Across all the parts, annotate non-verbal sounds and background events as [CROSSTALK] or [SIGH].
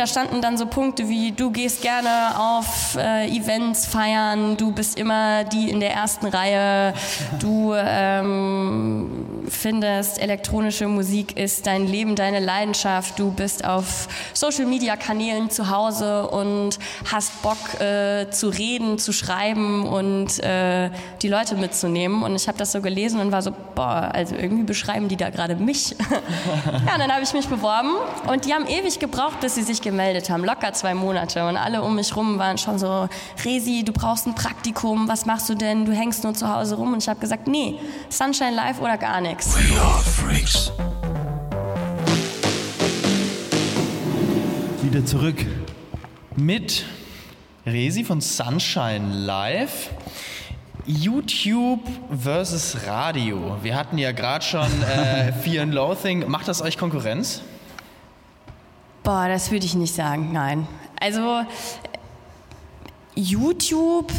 da standen dann so Punkte wie, du gehst gerne auf äh, Events feiern, du bist immer die in der ersten Reihe, du ähm, findest, elektronische Musik ist dein Leben, deine Leidenschaft, du bist auf Social-Media-Kanälen zu Hause und hast Bock äh, zu reden, zu schreiben und äh, die Leute mitzunehmen. Und ich habe das so gelesen und war so, boah, also irgendwie beschreiben die da gerade mich. [LAUGHS] ja, und dann habe ich mich beworben und die haben ewig gebraucht, bis sie sich gemeldet haben, locker zwei Monate. Und alle um mich rum waren schon so, Resi, du brauchst ein Praktikum, was machst du denn? Du hängst nur zu Hause rum. Und ich habe gesagt, nee, Sunshine Live oder gar nichts. We are freaks. Wieder zurück mit Resi von Sunshine Live. YouTube versus Radio. Wir hatten ja gerade schon äh, Fear and Loathing. Macht das euch Konkurrenz? Boah, das würde ich nicht sagen, nein. Also YouTube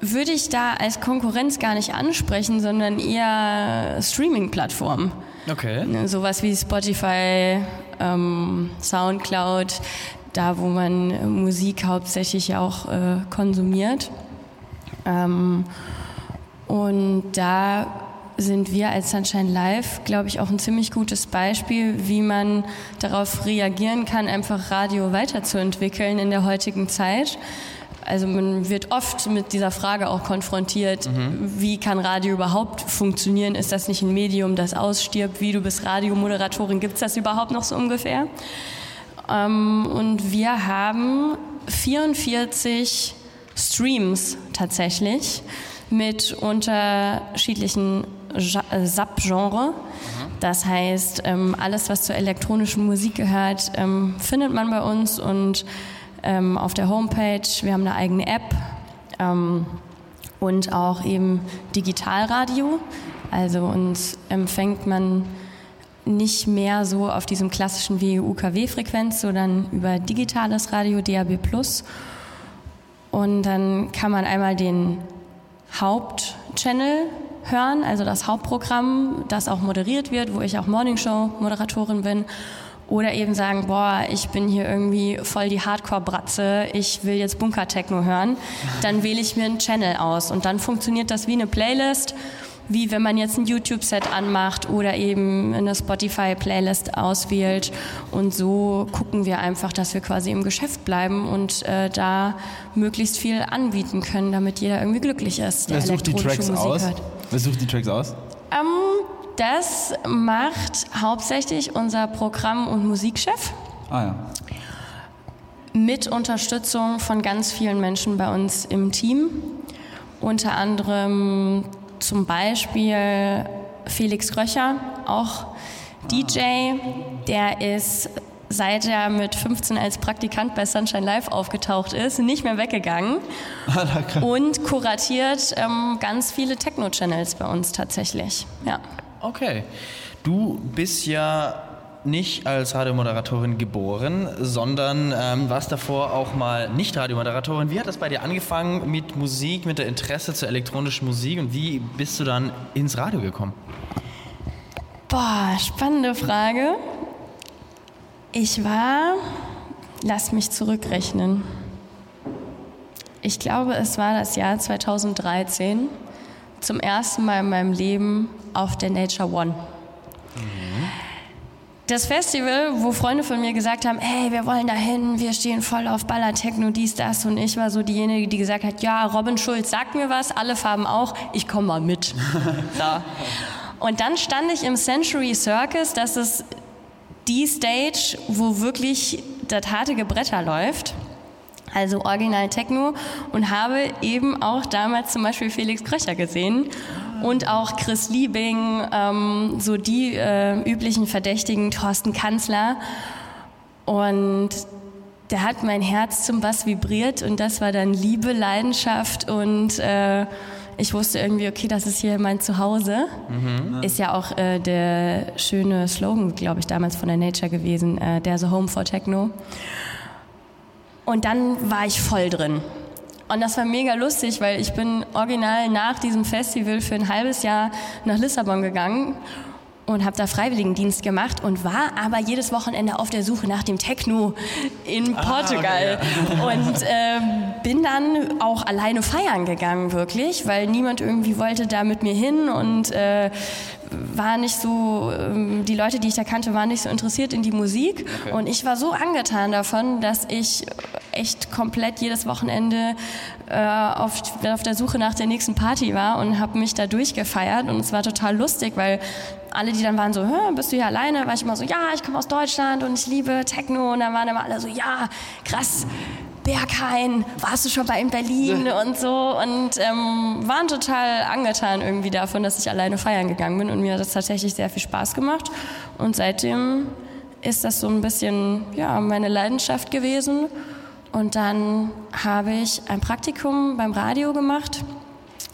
würde ich da als Konkurrenz gar nicht ansprechen, sondern eher Streaming-Plattformen. Okay. Ne, sowas wie Spotify, ähm, Soundcloud, da wo man Musik hauptsächlich auch äh, konsumiert. Ähm, und da sind wir als Sunshine Live, glaube ich, auch ein ziemlich gutes Beispiel, wie man darauf reagieren kann, einfach Radio weiterzuentwickeln in der heutigen Zeit. Also man wird oft mit dieser Frage auch konfrontiert, mhm. wie kann Radio überhaupt funktionieren? Ist das nicht ein Medium, das ausstirbt? Wie du bist Radiomoderatorin, gibt es das überhaupt noch so ungefähr? Ähm, und wir haben 44 Streams tatsächlich mit unterschiedlichen Sub-Genre. Das heißt, ähm, alles, was zur elektronischen Musik gehört, ähm, findet man bei uns und ähm, auf der Homepage. Wir haben eine eigene App und auch eben Digitalradio. Also uns empfängt man nicht mehr so auf diesem klassischen WUKW-Frequenz, sondern über digitales Radio DAB+. Und dann kann man einmal den Hauptchannel hören, also das Hauptprogramm, das auch moderiert wird, wo ich auch Morningshow-Moderatorin bin. Oder eben sagen, boah, ich bin hier irgendwie voll die Hardcore-Bratze, ich will jetzt Bunker-Techno hören. Dann [LAUGHS] wähle ich mir einen Channel aus und dann funktioniert das wie eine Playlist wie wenn man jetzt ein YouTube-Set anmacht oder eben eine Spotify-Playlist auswählt. Und so gucken wir einfach, dass wir quasi im Geschäft bleiben und äh, da möglichst viel anbieten können, damit jeder irgendwie glücklich ist. Wer sucht die Tracks Musik aus? Hört. Wer sucht die Tracks aus? Ähm, das macht hauptsächlich unser Programm- und Musikchef. Ah ja. Mit Unterstützung von ganz vielen Menschen bei uns im Team. Unter anderem zum Beispiel Felix Gröcher, auch DJ, der ist seit er mit 15 als Praktikant bei Sunshine Live aufgetaucht ist, nicht mehr weggegangen [LAUGHS] und kuratiert ähm, ganz viele Techno-Channels bei uns tatsächlich. Ja. Okay. Du bist ja nicht als Radiomoderatorin geboren, sondern ähm, warst davor auch mal nicht Radiomoderatorin. Wie hat das bei dir angefangen mit Musik, mit der Interesse zur elektronischen Musik und wie bist du dann ins Radio gekommen? Boah, spannende Frage. Ich war, lass mich zurückrechnen. Ich glaube, es war das Jahr 2013 zum ersten Mal in meinem Leben auf der Nature One. Das Festival, wo Freunde von mir gesagt haben, hey, wir wollen da hin, wir stehen voll auf Ballertechno, dies, das und ich war so diejenige, die gesagt hat, ja, Robin Schulz sagt mir was, alle Farben auch, ich komme mal mit. [LAUGHS] so. Und dann stand ich im Century Circus, das ist die Stage, wo wirklich das harte Gebretter läuft also Original Techno und habe eben auch damals zum Beispiel Felix Kröcher gesehen und auch Chris Liebing, ähm, so die äh, üblichen Verdächtigen, Thorsten Kanzler. Und der hat mein Herz zum Bass vibriert und das war dann Liebe, Leidenschaft und äh, ich wusste irgendwie, okay, das ist hier mein Zuhause. Mhm. Ist ja auch äh, der schöne Slogan, glaube ich, damals von der Nature gewesen, äh, There's a Home for Techno. Und dann war ich voll drin. Und das war mega lustig, weil ich bin original nach diesem Festival für ein halbes Jahr nach Lissabon gegangen und habe da Freiwilligendienst gemacht und war aber jedes Wochenende auf der Suche nach dem Techno in Portugal. Ah, okay. [LAUGHS] Und äh, bin dann auch alleine feiern gegangen, wirklich, weil niemand irgendwie wollte da mit mir hin und äh, war nicht so, ähm, die Leute, die ich da kannte, waren nicht so interessiert in die Musik. Okay. Und ich war so angetan davon, dass ich echt komplett jedes Wochenende äh, auf, auf der Suche nach der nächsten Party war und habe mich da durchgefeiert. Und es war total lustig, weil alle, die dann waren so, bist du hier alleine? War ich immer so, ja, ich komme aus Deutschland und ich liebe Techno. Und dann waren immer alle so, ja, krass. Berghain, warst du schon bei in Berlin und so und ähm, waren total angetan irgendwie davon, dass ich alleine feiern gegangen bin und mir hat das tatsächlich sehr viel Spaß gemacht und seitdem ist das so ein bisschen ja meine Leidenschaft gewesen und dann habe ich ein Praktikum beim Radio gemacht,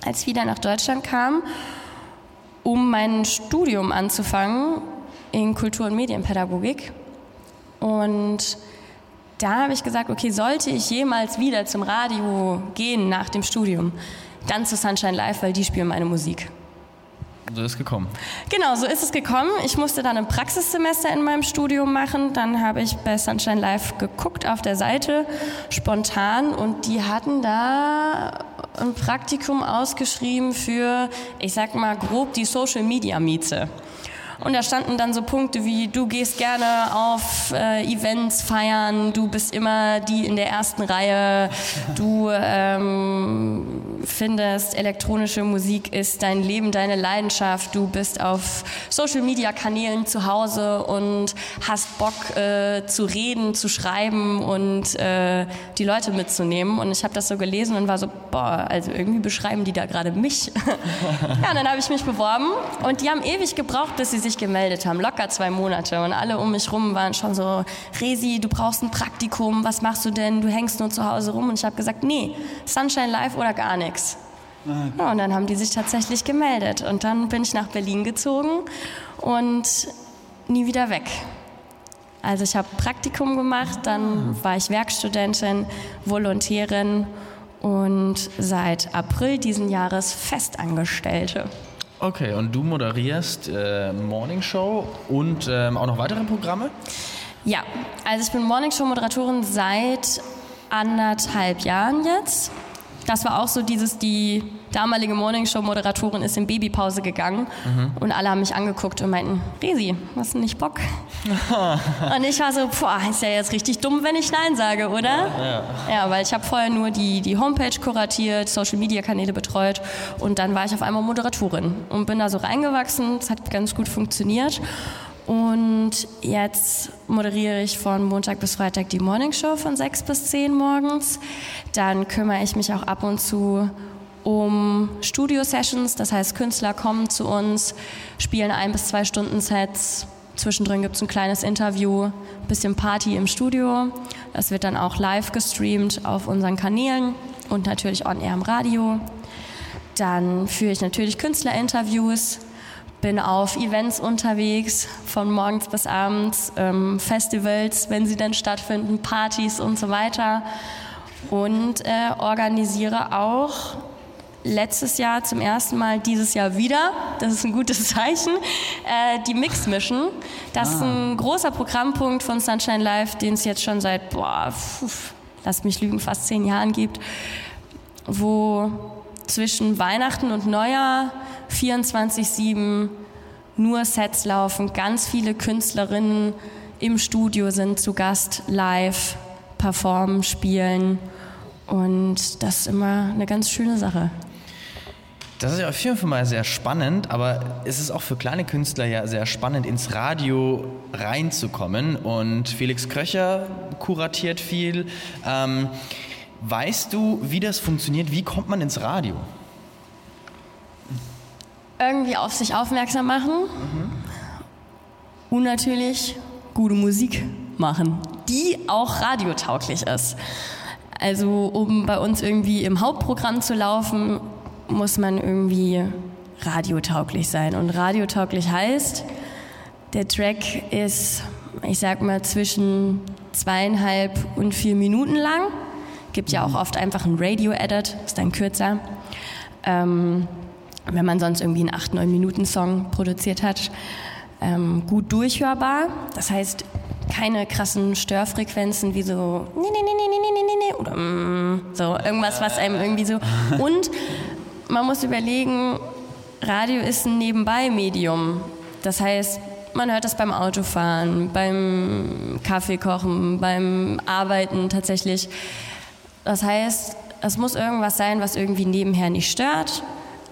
als ich wieder nach Deutschland kam um mein Studium anzufangen in Kultur- und Medienpädagogik. Und da habe ich gesagt, okay, sollte ich jemals wieder zum Radio gehen nach dem Studium, dann zu Sunshine Live, weil die spielen meine Musik. So ist es gekommen. Genau, so ist es gekommen. Ich musste dann ein Praxissemester in meinem Studium machen. Dann habe ich bei Sunshine Live geguckt auf der Seite, spontan. Und die hatten da ein Praktikum ausgeschrieben für, ich sag mal grob, die Social Media Miete. Und da standen dann so Punkte wie, du gehst gerne auf äh, Events feiern, du bist immer die in der ersten Reihe, du ähm, findest, elektronische Musik ist dein Leben, deine Leidenschaft, du bist auf Social-Media-Kanälen zu Hause und hast Bock äh, zu reden, zu schreiben und äh, die Leute mitzunehmen. Und ich habe das so gelesen und war so, boah, also irgendwie beschreiben die da gerade mich. [LAUGHS] ja, und dann habe ich mich beworben und die haben ewig gebraucht, bis sie sich gemeldet haben, locker zwei Monate. Und alle um mich rum waren schon so, Resi, du brauchst ein Praktikum, was machst du denn? Du hängst nur zu Hause rum. Und ich habe gesagt, nee, Sunshine Live oder gar nichts. Ja, und dann haben die sich tatsächlich gemeldet. Und dann bin ich nach Berlin gezogen und nie wieder weg. Also ich habe Praktikum gemacht, dann war ich Werkstudentin, Volontärin und seit April diesen Jahres Festangestellte. Okay, und du moderierst äh, Morning Show und ähm, auch noch weitere Programme? Ja, also ich bin Morning Show Moderatorin seit anderthalb Jahren jetzt. Das war auch so dieses, die damalige Morningshow-Moderatorin ist in Babypause gegangen mhm. und alle haben mich angeguckt und meinten, Resi, hast du nicht Bock? [LAUGHS] und ich war so, boah, ist ja jetzt richtig dumm, wenn ich Nein sage, oder? Ja, ja. ja weil ich habe vorher nur die, die Homepage kuratiert, Social-Media-Kanäle betreut und dann war ich auf einmal Moderatorin und bin da so reingewachsen, es hat ganz gut funktioniert. Und jetzt moderiere ich von Montag bis Freitag die Morning Show von 6 bis 10 morgens. Dann kümmere ich mich auch ab und zu um Studio-Sessions. Das heißt, Künstler kommen zu uns, spielen ein bis zwei Stunden Sets. Zwischendrin gibt es ein kleines Interview, bisschen Party im Studio. Das wird dann auch live gestreamt auf unseren Kanälen und natürlich on air im Radio. Dann führe ich natürlich Künstlerinterviews bin auf Events unterwegs, von morgens bis abends, ähm, Festivals, wenn sie denn stattfinden, Partys und so weiter. Und äh, organisiere auch letztes Jahr zum ersten Mal, dieses Jahr wieder, das ist ein gutes [LAUGHS] Zeichen, äh, die Mix Mission. Das ah. ist ein großer Programmpunkt von Sunshine Live, den es jetzt schon seit, boah, pf, lass mich lügen, fast zehn Jahren gibt, wo zwischen Weihnachten und Neujahr 24-7 nur Sets laufen, ganz viele Künstlerinnen im Studio sind zu Gast, live, performen, spielen und das ist immer eine ganz schöne Sache. Das ist ja auf jeden Fall mal sehr spannend, aber es ist auch für kleine Künstler ja sehr spannend, ins Radio reinzukommen. Und Felix Kröcher kuratiert viel. Ähm, weißt du, wie das funktioniert? Wie kommt man ins Radio? irgendwie auf sich aufmerksam machen mhm. und natürlich gute Musik machen, die auch radiotauglich ist. Also um bei uns irgendwie im Hauptprogramm zu laufen, muss man irgendwie radiotauglich sein. Und radiotauglich heißt, der Track ist, ich sag mal, zwischen zweieinhalb und vier Minuten lang. Gibt ja auch oft einfach einen Radio-Edit, ist dann kürzer. Ähm, wenn man sonst irgendwie einen 8-9 Minuten Song produziert hat. ähm, gut durchhörbar. Das heißt, keine krassen Störfrequenzen wie so nee, nee, nee, nee, nee, nee, nee, nee, oder mm, so irgendwas, was einem irgendwie so. Und man muss überlegen, Radio ist ein Nebenbei-Medium. Das heißt, man hört das beim Autofahren, beim Kaffeekochen, beim Arbeiten tatsächlich. Das heißt, es muss irgendwas sein, was irgendwie nebenher nicht stört,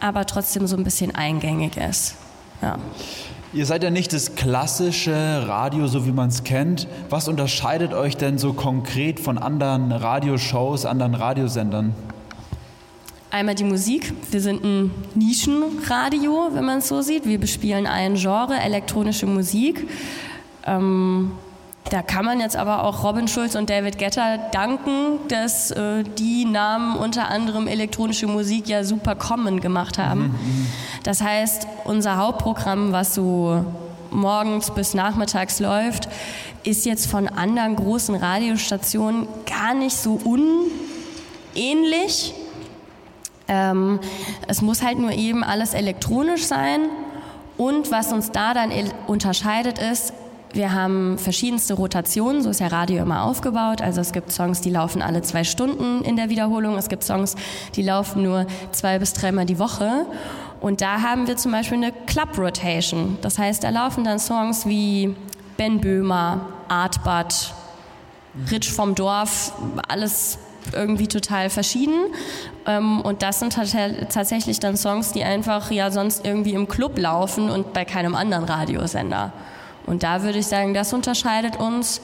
aber trotzdem so ein bisschen eingängig ist. Ja. Ihr seid ja nicht das klassische Radio, so wie man es kennt. Was unterscheidet euch denn so konkret von anderen Radioshows, anderen Radiosendern? Einmal die Musik. Wir sind ein Nischenradio, wenn man es so sieht. Wir bespielen ein Genre, elektronische Musik. Ähm, da kann man jetzt aber auch Robin Schulz und David Getter danken, dass äh, die Namen unter anderem elektronische Musik ja super common gemacht haben. Mhm. Das heißt, unser Hauptprogramm, was so morgens bis nachmittags läuft, ist jetzt von anderen großen Radiostationen gar nicht so unähnlich. Ähm, es muss halt nur eben alles elektronisch sein. Und was uns da dann unterscheidet ist, wir haben verschiedenste Rotationen, so ist ja Radio immer aufgebaut. Also es gibt Songs, die laufen alle zwei Stunden in der Wiederholung. Es gibt Songs, die laufen nur zwei bis dreimal die Woche. Und da haben wir zum Beispiel eine Club Rotation. Das heißt, da laufen dann Songs wie Ben Böhmer, Artbad, Rich vom Dorf, alles irgendwie total verschieden. Ähm, und das sind tatsächlich dann Songs, die einfach ja sonst irgendwie im Club laufen und bei keinem anderen Radiosender. Und da würde ich sagen, das unterscheidet uns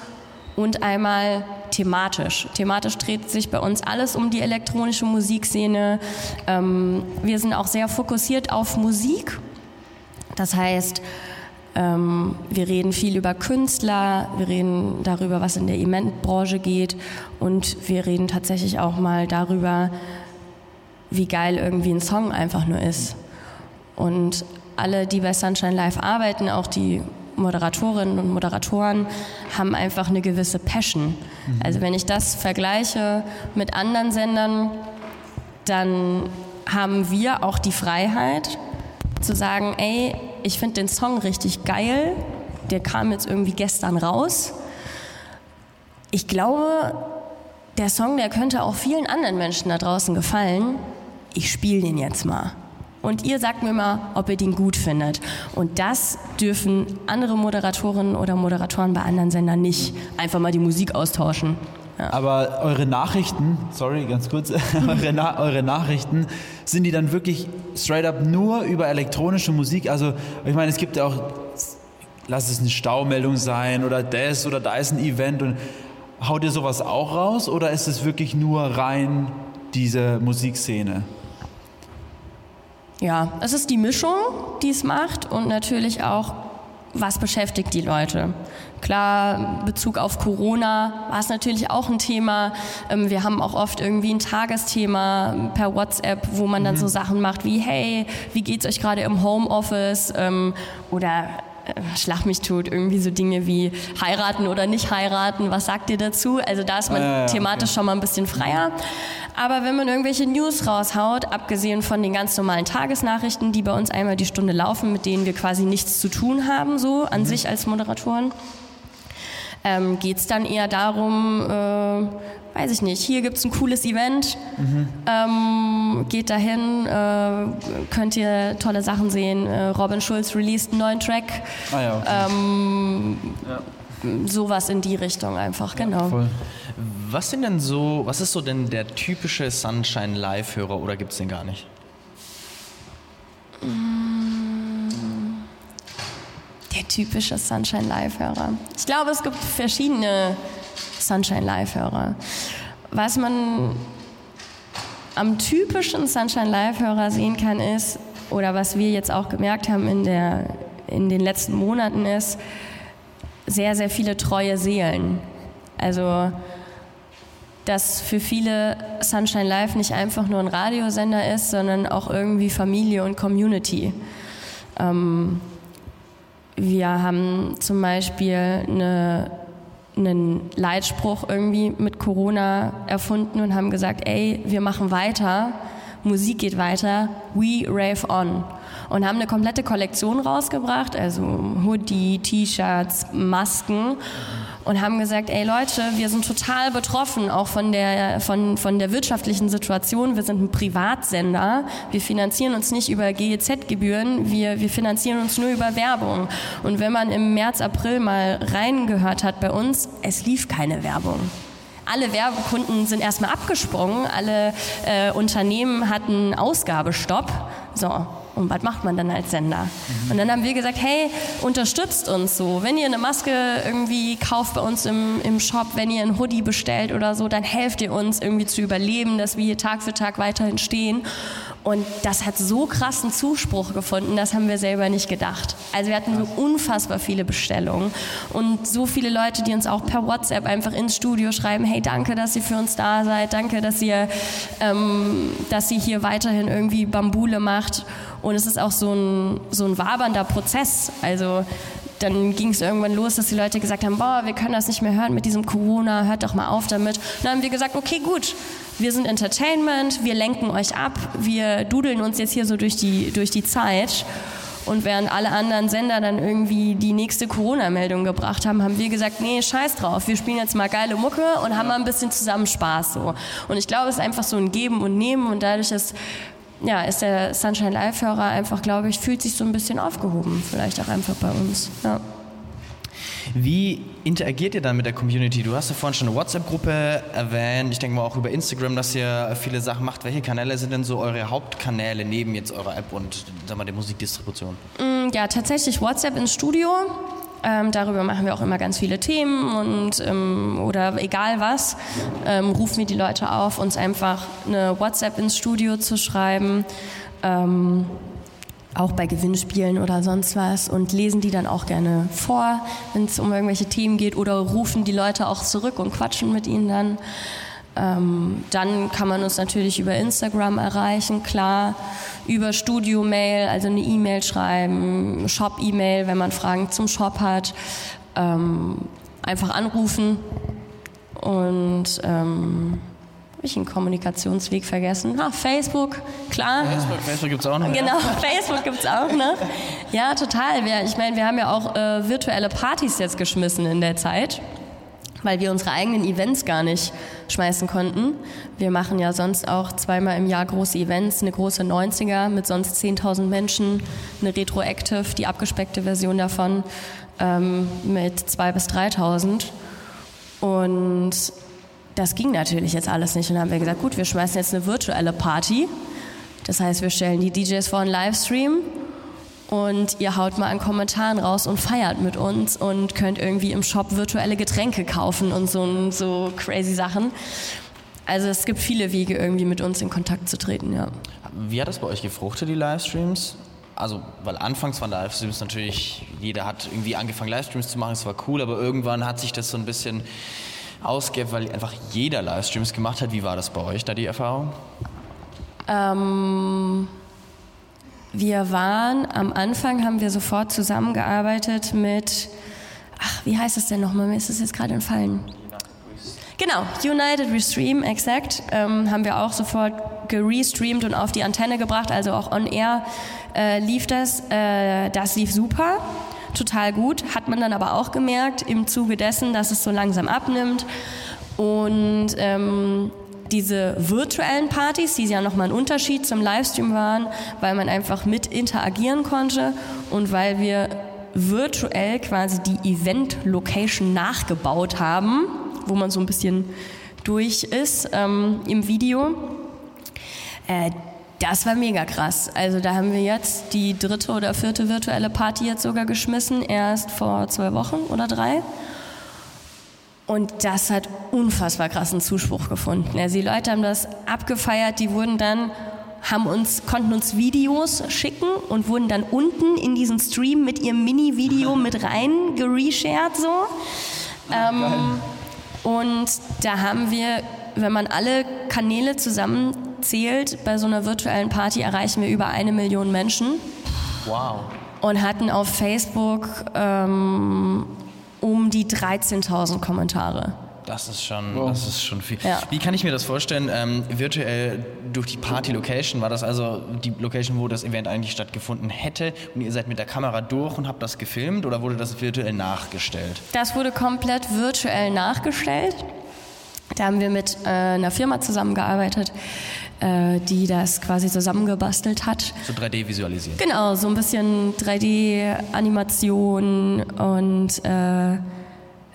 und einmal thematisch. Thematisch dreht sich bei uns alles um die elektronische Musikszene. Ähm, wir sind auch sehr fokussiert auf Musik. Das heißt, ähm, wir reden viel über Künstler, wir reden darüber, was in der Eventbranche geht und wir reden tatsächlich auch mal darüber, wie geil irgendwie ein Song einfach nur ist. Und alle, die bei Sunshine Live arbeiten, auch die Moderatorinnen und Moderatoren haben einfach eine gewisse Passion. Mhm. Also wenn ich das vergleiche mit anderen Sendern, dann haben wir auch die Freiheit zu sagen, ey, ich finde den Song richtig geil, der kam jetzt irgendwie gestern raus. Ich glaube, der Song, der könnte auch vielen anderen Menschen da draußen gefallen. Ich spiele den jetzt mal und ihr sagt mir mal, ob ihr den gut findet. Und das dürfen andere Moderatorinnen oder Moderatoren bei anderen Sendern nicht. Einfach mal die Musik austauschen. Ja. Aber eure Nachrichten, sorry, ganz kurz, [LAUGHS] eure, Na eure, Nachrichten, sind die dann wirklich straight up nur über elektronische Musik? Also, ich meine, es gibt ja auch, lass es eine Staumeldung sein oder das oder da ist ein Event und haut ihr sowas auch raus oder ist es wirklich nur rein diese Musikszene? Ja, es ist die Mischung, die es macht und natürlich auch, was beschäftigt die Leute. Klar, Bezug auf Corona war es natürlich auch ein Thema. Ähm, wir haben auch oft irgendwie ein Tagesthema per WhatsApp, wo man dann mhm. so Sachen macht wie, hey, wie geht's euch gerade im Homeoffice? Ähm, oder schlag mich tot, irgendwie so Dinge wie heiraten oder nicht heiraten, was sagt ihr dazu? Also da ist man äh, thematisch okay. schon mal ein bisschen freier. Aber wenn man irgendwelche News raushaut, abgesehen von den ganz normalen Tagesnachrichten, die bei uns einmal die Stunde laufen, mit denen wir quasi nichts zu tun haben, so an mhm. sich als Moderatoren, ähm, geht es dann eher darum, äh, weiß ich nicht, hier gibt es ein cooles Event, mhm. ähm, geht dahin, äh, könnt ihr tolle Sachen sehen. Äh, Robin Schulz released einen neuen Track. Ah, ja, okay. ähm, ja. Sowas in die Richtung einfach, genau. Voll. Was sind denn so, was ist so denn der typische Sunshine Live-Hörer oder gibt es den gar nicht? Mm der typische Sunshine Live-Hörer. Ich glaube, es gibt verschiedene Sunshine Live-Hörer. Was man am typischen Sunshine Live-Hörer sehen kann, ist, oder was wir jetzt auch gemerkt haben in, der, in den letzten Monaten, ist sehr, sehr viele treue Seelen. Also, dass für viele Sunshine Live nicht einfach nur ein Radiosender ist, sondern auch irgendwie Familie und Community. Ähm, wir haben zum Beispiel eine, einen Leitspruch irgendwie mit Corona erfunden und haben gesagt, ey, wir machen weiter, Musik geht weiter, we rave on. Und haben eine komplette Kollektion rausgebracht, also Hoodie, T-Shirts, Masken und haben gesagt, ey Leute, wir sind total betroffen, auch von der, von, von der wirtschaftlichen Situation. Wir sind ein Privatsender. Wir finanzieren uns nicht über GEZ-Gebühren, wir, wir finanzieren uns nur über Werbung. Und wenn man im März, April mal reingehört hat bei uns, es lief keine Werbung alle Werbekunden sind erstmal abgesprungen, alle äh, Unternehmen hatten Ausgabestopp. So, und was macht man dann als Sender? Und dann haben wir gesagt, hey, unterstützt uns so. Wenn ihr eine Maske irgendwie kauft bei uns im, im Shop, wenn ihr ein Hoodie bestellt oder so, dann helft ihr uns irgendwie zu überleben, dass wir hier Tag für Tag weiterhin stehen. Und das hat so krassen Zuspruch gefunden, das haben wir selber nicht gedacht. Also wir hatten so unfassbar viele Bestellungen und so viele Leute, die uns auch per WhatsApp einfach ins Studio schreiben, hey, danke, dass ihr für uns da seid, danke, dass ihr, ähm, dass ihr hier weiterhin irgendwie Bambule macht. Und es ist auch so ein, so ein wabernder Prozess. Also dann ging es irgendwann los, dass die Leute gesagt haben, boah, wir können das nicht mehr hören mit diesem Corona, hört doch mal auf damit. Und dann haben wir gesagt, okay, gut, wir sind Entertainment, wir lenken euch ab, wir dudeln uns jetzt hier so durch die, durch die Zeit. Und während alle anderen Sender dann irgendwie die nächste Corona-Meldung gebracht haben, haben wir gesagt, nee, scheiß drauf, wir spielen jetzt mal geile Mucke und haben mal ein bisschen zusammen Spaß so. Und ich glaube, es ist einfach so ein Geben und Nehmen und dadurch ist ja, ist der Sunshine Live-Hörer einfach, glaube ich, fühlt sich so ein bisschen aufgehoben, vielleicht auch einfach bei uns. Ja. Wie interagiert ihr dann mit der Community? Du hast ja vorhin schon eine WhatsApp-Gruppe erwähnt. Ich denke mal auch über Instagram, dass ihr viele Sachen macht. Welche Kanäle sind denn so eure Hauptkanäle neben jetzt eurer App und sag mal, der Musikdistribution? Mm, ja, tatsächlich WhatsApp ins Studio. Ähm, darüber machen wir auch immer ganz viele Themen und ähm, oder egal was, ähm, rufen wir die Leute auf, uns einfach eine WhatsApp ins Studio zu schreiben, ähm, auch bei Gewinnspielen oder sonst was und lesen die dann auch gerne vor, wenn es um irgendwelche Themen geht oder rufen die Leute auch zurück und quatschen mit ihnen dann. Ähm, dann kann man uns natürlich über Instagram erreichen, klar, über Studio-Mail, also eine E-Mail schreiben, Shop-E-Mail, wenn man Fragen zum Shop hat, ähm, einfach anrufen und ähm, habe ich einen Kommunikationsweg vergessen? Ah, Facebook, klar. Facebook, Facebook gibt es auch noch. Genau, ja. [LAUGHS] Facebook gibt es auch noch. Ja, total. Ich meine, wir haben ja auch äh, virtuelle Partys jetzt geschmissen in der Zeit weil wir unsere eigenen Events gar nicht schmeißen konnten. Wir machen ja sonst auch zweimal im Jahr große Events, eine große 90er mit sonst 10.000 Menschen, eine Retroactive, die abgespeckte Version davon ähm, mit 2.000 bis 3.000. Und das ging natürlich jetzt alles nicht. Und dann haben wir gesagt, gut, wir schmeißen jetzt eine virtuelle Party. Das heißt, wir stellen die DJs vor einen Livestream und ihr haut mal an Kommentaren raus und feiert mit uns und könnt irgendwie im Shop virtuelle Getränke kaufen und so, so crazy Sachen. Also es gibt viele Wege, irgendwie mit uns in Kontakt zu treten, ja. Wie hat das bei euch gefruchtet, die Livestreams? Also, weil anfangs waren Livestreams natürlich, jeder hat irgendwie angefangen, Livestreams zu machen, es war cool, aber irgendwann hat sich das so ein bisschen ausgehebt, weil einfach jeder Livestreams gemacht hat. Wie war das bei euch, da die Erfahrung? Ähm wir waren, am Anfang haben wir sofort zusammengearbeitet mit, ach, wie heißt es denn nochmal? Mir ist es jetzt gerade entfallen. Genau, United Restream, exakt, ähm, haben wir auch sofort gerestreamt und auf die Antenne gebracht, also auch on air äh, lief das. Äh, das lief super, total gut. Hat man dann aber auch gemerkt im Zuge dessen, dass es so langsam abnimmt und ähm, diese virtuellen Partys, die ja nochmal ein Unterschied zum Livestream waren, weil man einfach mit interagieren konnte und weil wir virtuell quasi die Event-Location nachgebaut haben, wo man so ein bisschen durch ist ähm, im Video. Äh, das war mega krass. Also da haben wir jetzt die dritte oder vierte virtuelle Party jetzt sogar geschmissen, erst vor zwei Wochen oder drei. Und das hat unfassbar krassen Zuspruch gefunden. Also die Leute haben das abgefeiert, die wurden dann haben uns, konnten uns Videos schicken und wurden dann unten in diesen Stream mit ihrem Mini-Video mit rein gereshared so. Ähm, und da haben wir, wenn man alle Kanäle zusammenzählt, bei so einer virtuellen Party erreichen wir über eine Million Menschen. Wow. Und hatten auf Facebook ähm, um die 13.000 Kommentare. Das ist schon, Wow. das ist schon viel. Ja. Wie kann ich mir das vorstellen? Ähm, virtuell durch die Party-Location war das also die Location, wo das Event eigentlich stattgefunden hätte und ihr seid mit der Kamera durch und habt das gefilmt oder wurde das virtuell nachgestellt? Das wurde komplett virtuell nachgestellt. Da haben wir mit äh, einer Firma zusammengearbeitet, äh, die das quasi zusammengebastelt hat. So 3D visualisiert. Genau, so ein bisschen 3D-Animation und äh,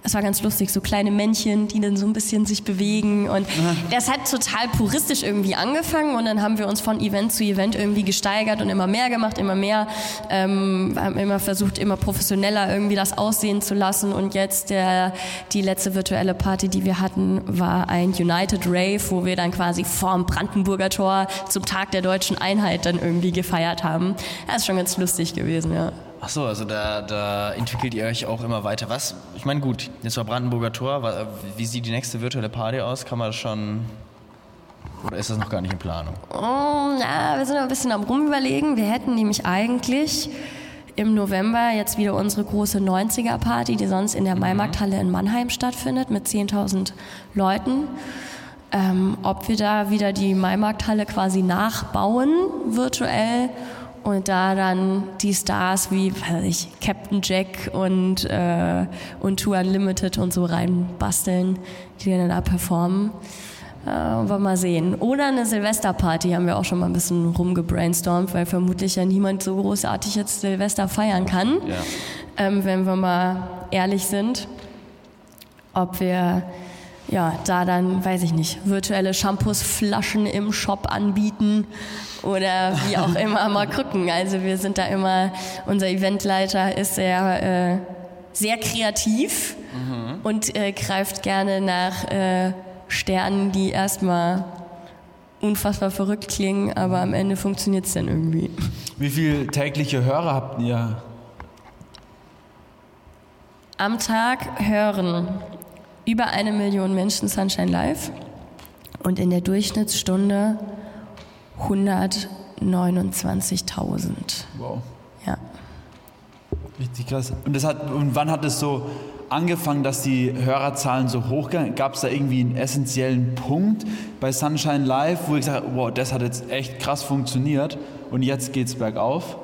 es war ganz lustig, so kleine Männchen, die dann so ein bisschen sich bewegen und das hat total puristisch irgendwie angefangen und dann haben wir uns von Event zu Event irgendwie gesteigert und immer mehr gemacht, immer mehr, ähm, haben immer versucht, immer professioneller irgendwie das aussehen zu lassen und jetzt der, die letzte virtuelle Party, die wir hatten, war ein United Rave, wo wir dann quasi vorm Brandenburger Tor zum Tag der deutschen Einheit dann irgendwie gefeiert haben. Das ist schon ganz lustig gewesen, ja. Ach so, also da, da entwickelt ihr euch auch immer weiter. Was? Ich meine, gut, jetzt war Brandenburger Tor. Wie sieht die nächste virtuelle Party aus? Kann man das schon. Oder ist das noch gar nicht in Planung? Oh, na, wir sind noch ein bisschen am Rumüberlegen. Wir hätten nämlich eigentlich im November jetzt wieder unsere große 90er-Party, die sonst in der Maimarkthalle in Mannheim stattfindet, mit 10.000 Leuten. Ähm, ob wir da wieder die Maimarkthalle quasi nachbauen, virtuell, und da dann die Stars wie weiß ich, Captain Jack und, äh, und Tour Unlimited und so reinbasteln, die dann da performen. Äh, wollen wir mal sehen. Oder eine Silvesterparty haben wir auch schon mal ein bisschen rumgebrainstormt, weil vermutlich ja niemand so großartig jetzt Silvester feiern kann. Ja. Ähm, wenn wir mal ehrlich sind. Ob wir ja, da dann, weiß ich nicht, virtuelle Shampoosflaschen im Shop anbieten oder wie [LAUGHS] auch immer mal gucken. Also wir sind da immer, unser Eventleiter ist sehr, äh, sehr kreativ und äh, greift gerne nach äh, Sternen, die erstmal unfassbar verrückt klingen, aber am Ende funktioniert es dann irgendwie. Wie viele tägliche Hörer habt ihr? Am Tag hören über eine Million Menschen Sunshine Live und in der Durchschnittsstunde 129.000. Wow. Ja. Richtig krass. Und, das hat, und wann hat es so angefangen, dass die Hörerzahlen so hoch gingen? Gab es da irgendwie einen essentiellen Punkt bei Sunshine Live, wo ich habe, wow, das hat jetzt echt krass funktioniert und jetzt geht's bergauf?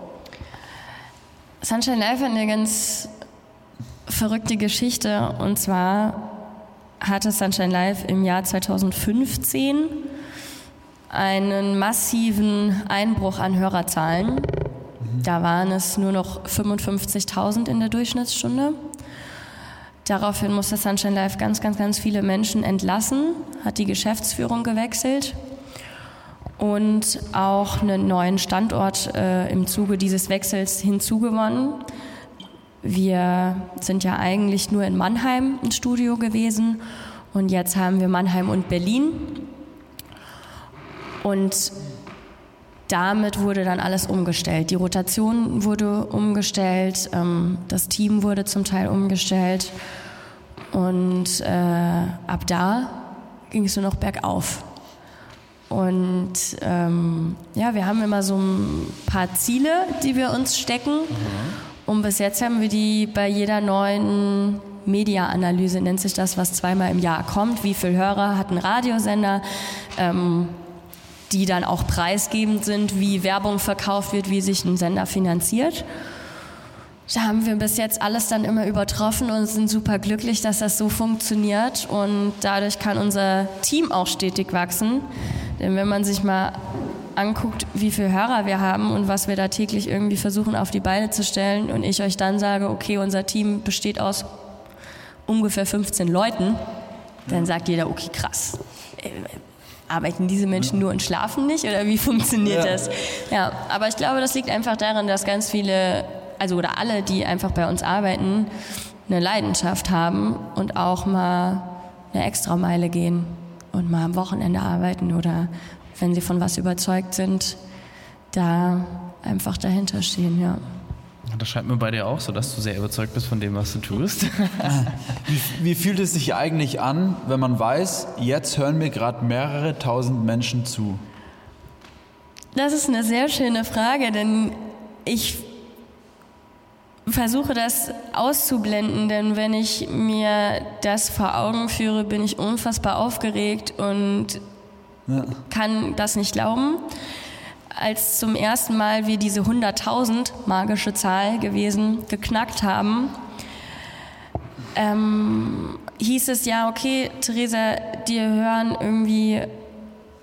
Sunshine Live hat eine ganz verrückte Geschichte und zwar hatte Sunshine Live im Jahr 2015 einen massiven Einbruch an Hörerzahlen. Da waren es nur noch 55.000 in der Durchschnittsstunde. Daraufhin musste Sunshine Live ganz, ganz, ganz viele Menschen entlassen, hat die Geschäftsführung gewechselt und auch einen neuen Standort äh, im Zuge dieses Wechsels hinzugewonnen. Wir sind ja eigentlich nur in Mannheim ein Studio gewesen und jetzt haben wir Mannheim und Berlin. Und damit wurde dann alles umgestellt. Die Rotation wurde umgestellt, ähm, das Team wurde zum Teil umgestellt und äh, ab da ging es nur noch bergauf. Und ähm, ja, wir haben immer so ein paar Ziele, die wir uns stecken. Und bis jetzt haben wir die bei jeder neuen Media-Analyse, nennt sich das, was zweimal im Jahr kommt. Wie viele Hörer hat ein Radiosender? Ähm, die dann auch preisgebend sind, wie Werbung verkauft wird, wie sich ein Sender finanziert. Da haben wir bis jetzt alles dann immer übertroffen und sind super glücklich, dass das so funktioniert. Und dadurch kann unser Team auch stetig wachsen. Denn wenn man sich mal anguckt, wie viele Hörer wir haben und was wir da täglich irgendwie versuchen auf die Beine zu stellen und ich euch dann sage, okay, unser Team besteht aus ungefähr 15 Leuten, dann sagt jeder, okay, krass. Äh, Arbeiten diese Menschen nur und schlafen nicht oder wie [LAUGHS] funktioniert Ja. das? Ja, aber ich glaube, das liegt einfach daran, dass ganz viele, also oder alle, die einfach bei uns arbeiten, eine Leidenschaft haben und auch mal eine Extrameile gehen und mal am Wochenende arbeiten oder wenn sie von was überzeugt sind, da einfach dahinter stehen, ja. Das scheint mir bei dir auch so, dass du sehr überzeugt bist von dem, was du tust. [LAUGHS] Wie, wie fühlt es sich eigentlich an, wenn man weiß, jetzt hören mir gerade mehrere tausend Menschen zu? Das ist eine sehr schöne Frage, denn ich versuche das auszublenden, denn wenn ich mir das vor Augen führe, bin ich unfassbar aufgeregt und ja. kann das nicht glauben. Als zum ersten Mal wir diese 100.000 magische Zahl gewesen geknackt haben, ähm, hieß es ja, okay, Theresa, dir hören irgendwie,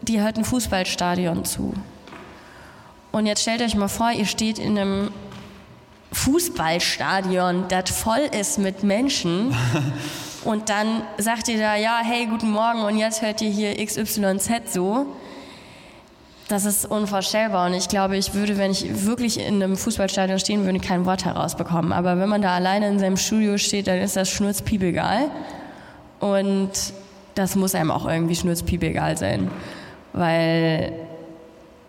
dir hört ein Fußballstadion zu. Und jetzt stellt euch mal vor, ihr steht in einem Fußballstadion, das voll ist mit Menschen. [LAUGHS] und dann sagt ihr da, ja, hey, guten Morgen und jetzt hört ihr hier XYZ so. Das ist unvorstellbar und ich glaube, ich würde, wenn ich wirklich in einem Fußballstadion stehen würde, kein Wort herausbekommen. Aber wenn man da alleine in seinem Studio steht, dann ist das schnurzpiepegal. Und das muss einem auch irgendwie schnurzpiepegal sein, weil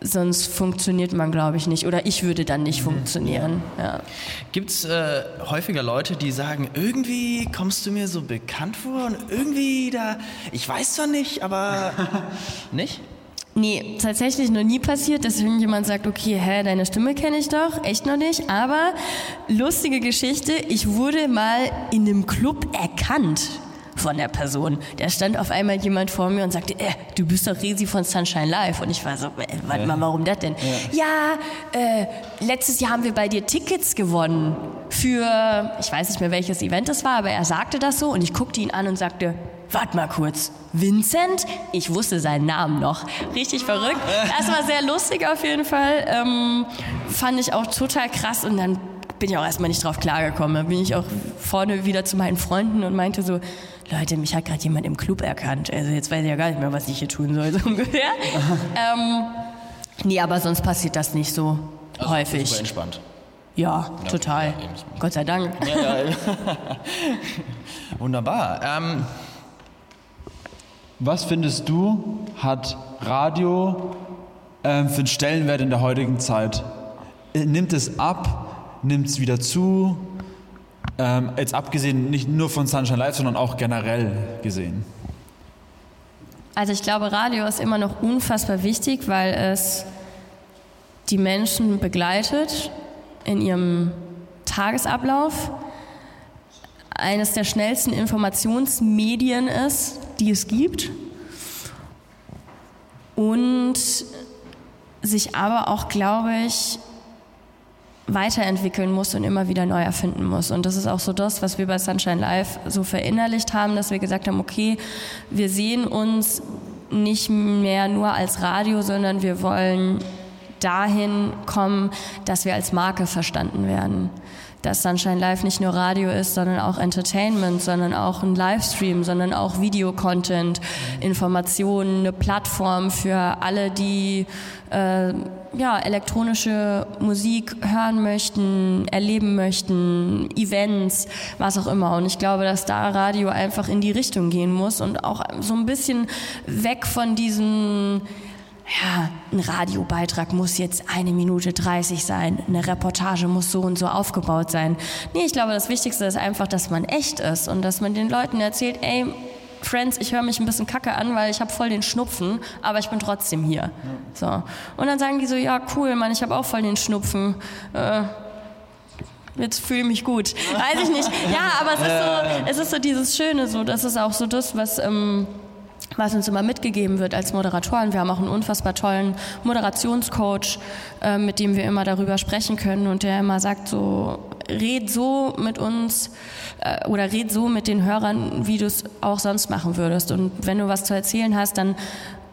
sonst funktioniert man, glaube ich, nicht. Oder ich würde dann nicht funktionieren. Ja. Gibt es äh, häufiger Leute, die sagen, irgendwie kommst du mir so bekannt vor und irgendwie da, ich weiß zwar nicht, aber [LAUGHS] nicht? Nee, tatsächlich noch nie passiert, dass irgendjemand sagt, okay, hä, deine Stimme kenne ich doch, echt noch nicht. Aber lustige Geschichte, ich wurde mal in einem Club erkannt von der Person. Da stand auf einmal jemand vor mir und sagte, äh, du bist doch Resi von Sunshine Live. Und ich war so, äh, warte mal, warum das denn? Ja, ja äh, letztes Jahr haben wir bei dir Tickets gewonnen für, ich weiß nicht mehr welches Event es war, aber er sagte das so und ich guckte ihn an und sagte, warte mal kurz, Vincent? Ich wusste seinen Namen noch. Richtig verrückt. [LAUGHS] Das war sehr lustig auf jeden Fall. Ähm, fand ich auch total krass und dann bin ich auch erstmal nicht drauf klargekommen. Dann bin ich auch vorne wieder zu meinen Freunden und meinte so, Leute, mich hat gerade jemand im Club erkannt. Also jetzt weiß ich ja gar nicht mehr, was ich hier tun soll, [LAUGHS] so ungefähr. ähm, nee, aber sonst passiert das nicht so also häufig. Super entspannt. Ja, ja total. Ja, Gott sei Dank. Ja, [LAUGHS] Wunderbar. Ähm, was findest du, hat Radio ähm, für einen Stellenwert in der heutigen Zeit? Äh, nimmt es ab? Nimmt es wieder zu? Ähm, jetzt abgesehen nicht nur von Sunshine Live, sondern auch generell gesehen. Also ich glaube, Radio ist immer noch unfassbar wichtig, weil es die Menschen begleitet in ihrem Tagesablauf, eines der schnellsten Informationsmedien ist, die es gibt und sich aber auch, glaube ich, weiterentwickeln muss und immer wieder neu erfinden muss. Und das ist auch so das, was wir bei Sunshine Live so verinnerlicht haben, dass wir gesagt haben, okay, wir sehen uns nicht mehr nur als Radio, sondern wir wollen dahin kommen, dass wir als Marke verstanden werden dass Sunshine Live nicht nur Radio ist, sondern auch Entertainment, sondern auch ein Livestream, sondern auch Videocontent, Informationen, eine Plattform für alle, die äh, ja, elektronische Musik hören möchten, erleben möchten, Events, was auch immer. Und ich glaube, dass da Radio einfach in die Richtung gehen muss und auch so ein bisschen weg von diesen ja, ein Radiobeitrag muss jetzt eine Minute 30 sein, eine Reportage muss so und so aufgebaut sein. Nee, ich glaube, das Wichtigste ist einfach, dass man echt ist und dass man den Leuten erzählt, ey, Friends, ich höre mich ein bisschen kacke an, weil ich habe voll den Schnupfen, aber ich bin trotzdem hier. So. Und dann sagen die so, ja, cool, Mann, ich habe auch voll den Schnupfen. Äh, jetzt fühle ich mich gut. Weiß ich nicht. Ja, aber es ist so, es ist so dieses Schöne, so, das ist auch so das, was... Ähm, was uns immer mitgegeben wird als Moderatoren. Wir haben auch einen unfassbar tollen Moderationscoach, äh, mit dem wir immer darüber sprechen können und der immer sagt so, red so mit uns äh, oder red so mit den Hörern, wie du es auch sonst machen würdest. Und wenn du was zu erzählen hast, dann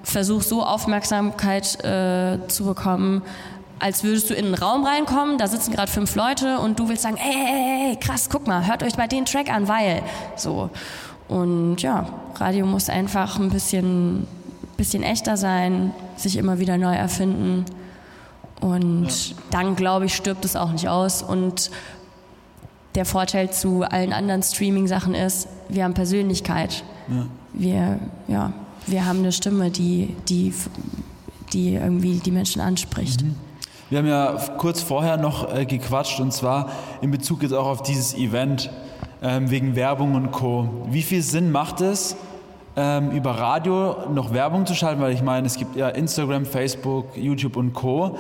versuch so Aufmerksamkeit äh, zu bekommen, als würdest du in einen Raum reinkommen, da sitzen gerade fünf Leute und du willst sagen, ey, ey, ey, krass, guck mal, hört euch bei den Track an, weil so. Und ja, Radio muss einfach ein bisschen, bisschen echter sein, sich immer wieder neu erfinden. Und ja. dann, glaube ich, stirbt es auch nicht aus. Und der Vorteil zu allen anderen Streaming-Sachen ist, wir haben Persönlichkeit. Ja. Wir, ja, wir haben eine Stimme, die, die, die irgendwie die Menschen anspricht. Mhm. Wir haben ja kurz vorher noch äh, gequatscht und zwar in Bezug jetzt auch auf dieses Event ähm, wegen Werbung und Co. Wie viel Sinn macht es, ähm, über Radio noch Werbung zu schalten? Weil ich meine, es gibt ja Instagram, Facebook, YouTube und Co.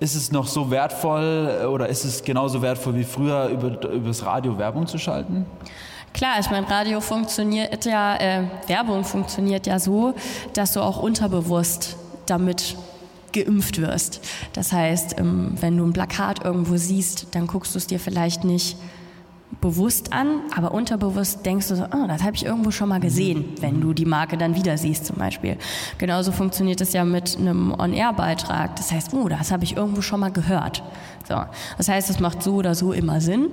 ist es noch so wertvoll äh, oder ist es genauso wertvoll wie früher, über, über das Radio Werbung zu schalten? Klar, ich meine, Radio funktioniert ja, äh, Werbung funktioniert ja so, dass du auch unterbewusst damit geimpft wirst. Das heißt, ähm, wenn du ein Plakat irgendwo siehst, dann guckst du es dir vielleicht nicht bewusst an, aber unterbewusst denkst du so, oh, das habe ich irgendwo schon mal gesehen, wenn du die Marke dann wieder siehst zum Beispiel. Genauso funktioniert es ja mit einem On-Air-Beitrag. Das heißt, oh, das habe ich irgendwo schon mal gehört. So. Das heißt, es macht so oder so immer Sinn.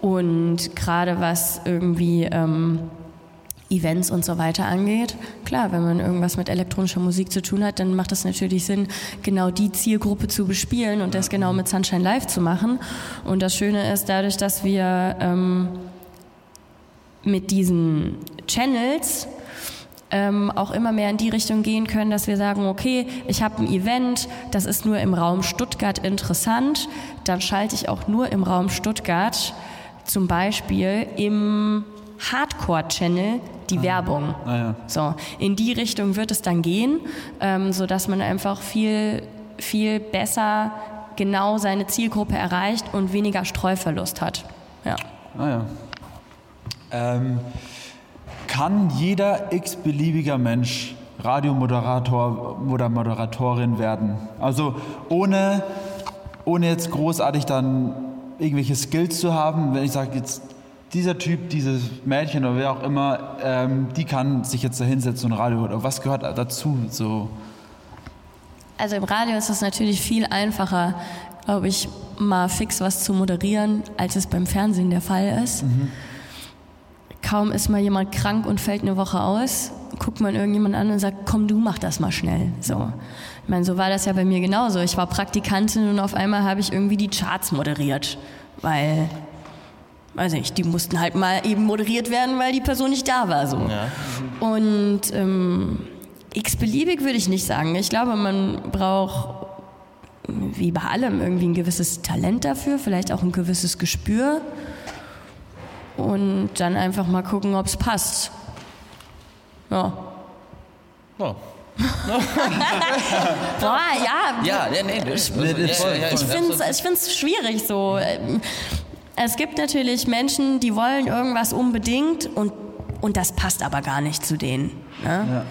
Und gerade was irgendwie ähm, Events und so weiter angeht. Klar, wenn man irgendwas mit elektronischer Musik zu tun hat, dann macht es natürlich Sinn, genau die Zielgruppe zu bespielen und das genau mit Sunshine Live zu machen. Und das Schöne ist, dadurch, dass wir ähm, mit diesen Channels ähm, auch immer mehr in die Richtung gehen können, dass wir sagen, okay, ich habe ein Event, das ist nur im Raum Stuttgart interessant, dann schalte ich auch nur im Raum Stuttgart zum Beispiel im Hardcore-Channel die ah. Werbung. Ah, ja. So, in die Richtung wird es dann gehen, ähm, sodass man einfach viel, viel besser genau seine Zielgruppe erreicht und weniger Streuverlust hat. Ja. Ah, ja. Ähm, kann jeder x-beliebiger Mensch Radiomoderator oder Moderatorin werden? Also ohne, ohne jetzt großartig dann irgendwelche Skills zu haben, wenn ich sage jetzt dieser Typ, dieses Mädchen oder wer auch immer, ähm, die kann sich jetzt da hinsetzen und Radio oder was gehört dazu? So? Also im Radio ist es natürlich viel einfacher, glaube ich, mal fix was zu moderieren, als es beim Fernsehen der Fall ist. Mhm. Kaum ist mal jemand krank und fällt eine Woche aus, guckt man irgendjemand an und sagt, komm, du mach das mal schnell. So. Ich meine, so war das ja bei mir genauso. Ich war Praktikantin und auf einmal habe ich irgendwie die Charts moderiert, weil weiß nicht, die mussten halt mal eben moderiert werden, weil die Person nicht da war. So. Ja. Und ähm, x-beliebig würde ich nicht sagen. Ich glaube, man braucht wie bei allem irgendwie ein gewisses Talent dafür, vielleicht auch ein gewisses Gespür und dann einfach mal gucken, ob es passt. Ja. Oh. [LAUGHS] Boah, ja. Ja, nee, nee, ich, ich finde es schwierig so. Es gibt natürlich Menschen, die wollen irgendwas unbedingt und, und das passt aber gar nicht zu denen. Ne? Ja.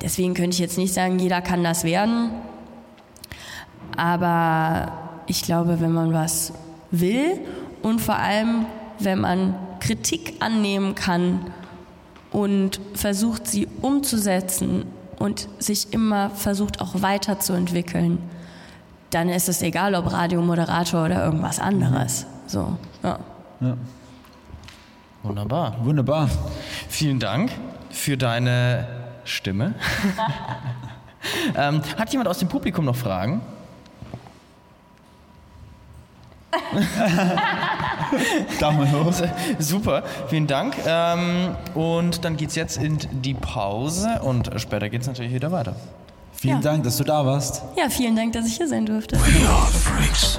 Deswegen könnte ich jetzt nicht sagen, jeder kann das werden. Aber ich glaube, wenn man was will und vor allem, wenn man Kritik annehmen kann und versucht, sie umzusetzen und sich immer versucht, auch weiterzuentwickeln, dann ist es egal, ob Radiomoderator oder irgendwas anderes. So, ja. ja. Wunderbar. Wunderbar. Vielen Dank für deine Stimme. [LAUGHS] ähm, hat jemand aus dem Publikum noch Fragen? [LAUGHS] Daumen [LAUGHS] hoch. Super, vielen Dank. Ähm, und dann geht es jetzt in die Pause und später geht es natürlich wieder weiter. Vielen ja. Dank, dass du da warst. Ja, vielen Dank, dass ich hier sein durfte. We are freaks.